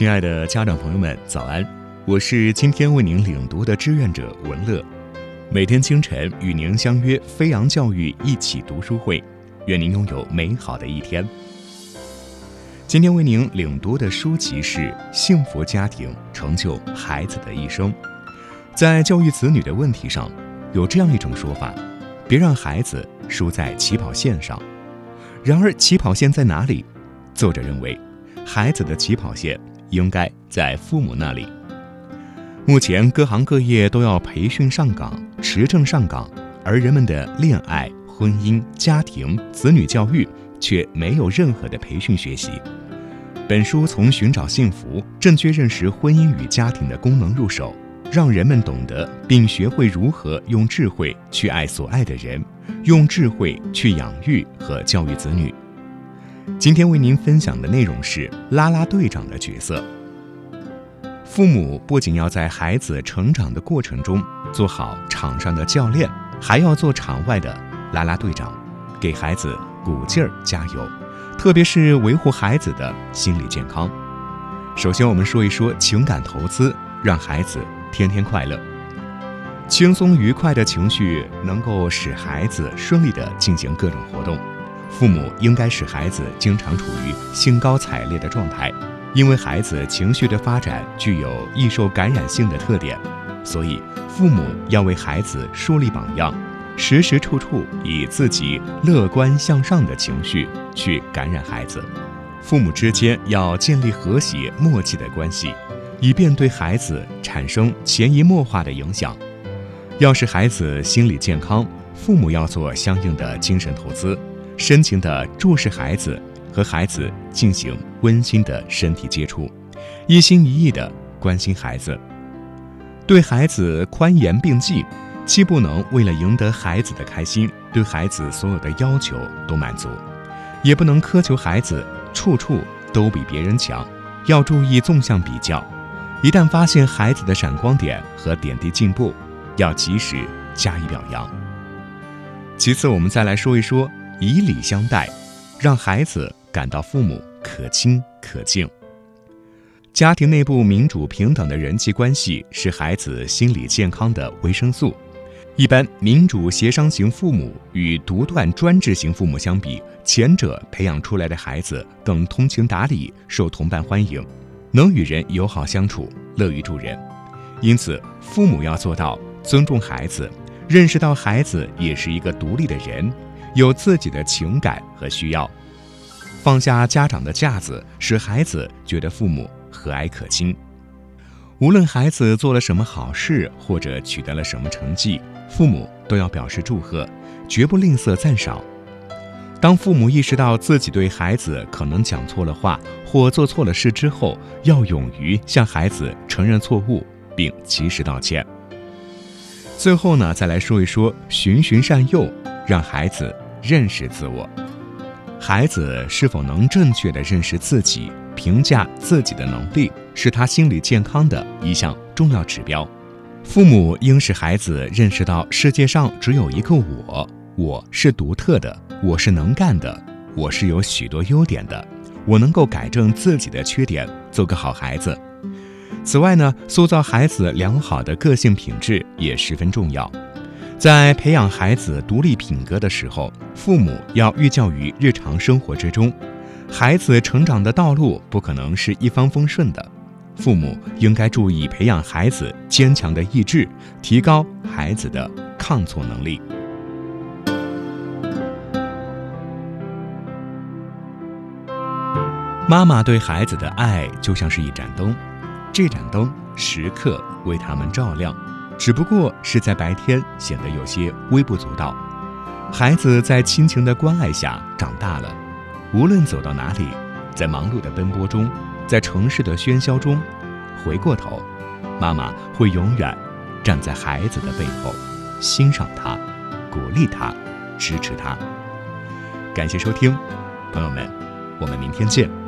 亲爱的家长朋友们，早安！我是今天为您领读的志愿者文乐，每天清晨与您相约飞扬教育一起读书会，愿您拥有美好的一天。今天为您领读的书籍是《幸福家庭成就孩子的一生》。在教育子女的问题上，有这样一种说法：别让孩子输在起跑线上。然而，起跑线在哪里？作者认为，孩子的起跑线应该在父母那里。目前，各行各业都要培训上岗、持证上岗，而人们的恋爱、婚姻、家庭、子女教育却没有任何的培训学习。本书从寻找幸福、正确认识婚姻与家庭的功能入手，让人们懂得并学会如何用智慧去爱所爱的人，用智慧去养育和教育子女。今天为您分享的内容是啦啦队长的角色。父母不仅要在孩子成长的过程中做好场上的教练，还要做场外的啦啦队长，给孩子鼓劲儿加油。特别是维护孩子的心理健康。首先，我们说一说情感投资，让孩子天天快乐。轻松愉快的情绪能够使孩子顺利地进行各种活动。父母应该使孩子经常处于兴高采烈的状态，因为孩子情绪的发展具有易受感染性的特点，所以父母要为孩子树立榜样。时时处处以自己乐观向上的情绪去感染孩子，父母之间要建立和谐默契的关系，以便对孩子产生潜移默化的影响。要使孩子心理健康，父母要做相应的精神投资，深情地注视孩子，和孩子进行温馨的身体接触，一心一意地关心孩子，对孩子宽严并济。既不能为了赢得孩子的开心，对孩子所有的要求都满足，也不能苛求孩子处处都比别人强。要注意纵向比较，一旦发现孩子的闪光点和点滴进步，要及时加以表扬。其次，我们再来说一说以礼相待，让孩子感到父母可亲可敬。家庭内部民主平等的人际关系是孩子心理健康的维生素。一般民主协商型父母与独断专制型父母相比，前者培养出来的孩子更通情达理、受同伴欢迎，能与人友好相处、乐于助人。因此，父母要做到尊重孩子，认识到孩子也是一个独立的人，有自己的情感和需要，放下家长的架子，使孩子觉得父母和蔼可亲。无论孩子做了什么好事，或者取得了什么成绩，父母都要表示祝贺，绝不吝啬赞赏。当父母意识到自己对孩子可能讲错了话或做错了事之后，要勇于向孩子承认错误，并及时道歉。最后呢，再来说一说循循善诱，让孩子认识自我。孩子是否能正确的认识自己？评价自己的能力是他心理健康的一项重要指标。父母应使孩子认识到世界上只有一个我，我是独特的，我是能干的，我是有许多优点的，我能够改正自己的缺点，做个好孩子。此外呢，塑造孩子良好的个性品质也十分重要。在培养孩子独立品格的时候，父母要寓教于日常生活之中。孩子成长的道路不可能是一帆风顺的，父母应该注意培养孩子坚强的意志，提高孩子的抗挫能力。妈妈对孩子的爱就像是一盏灯，这盏灯时刻为他们照亮，只不过是在白天显得有些微不足道。孩子在亲情的关爱下长大了。无论走到哪里，在忙碌的奔波中，在城市的喧嚣中，回过头，妈妈会永远站在孩子的背后，欣赏他，鼓励他，支持他。感谢收听，朋友们，我们明天见。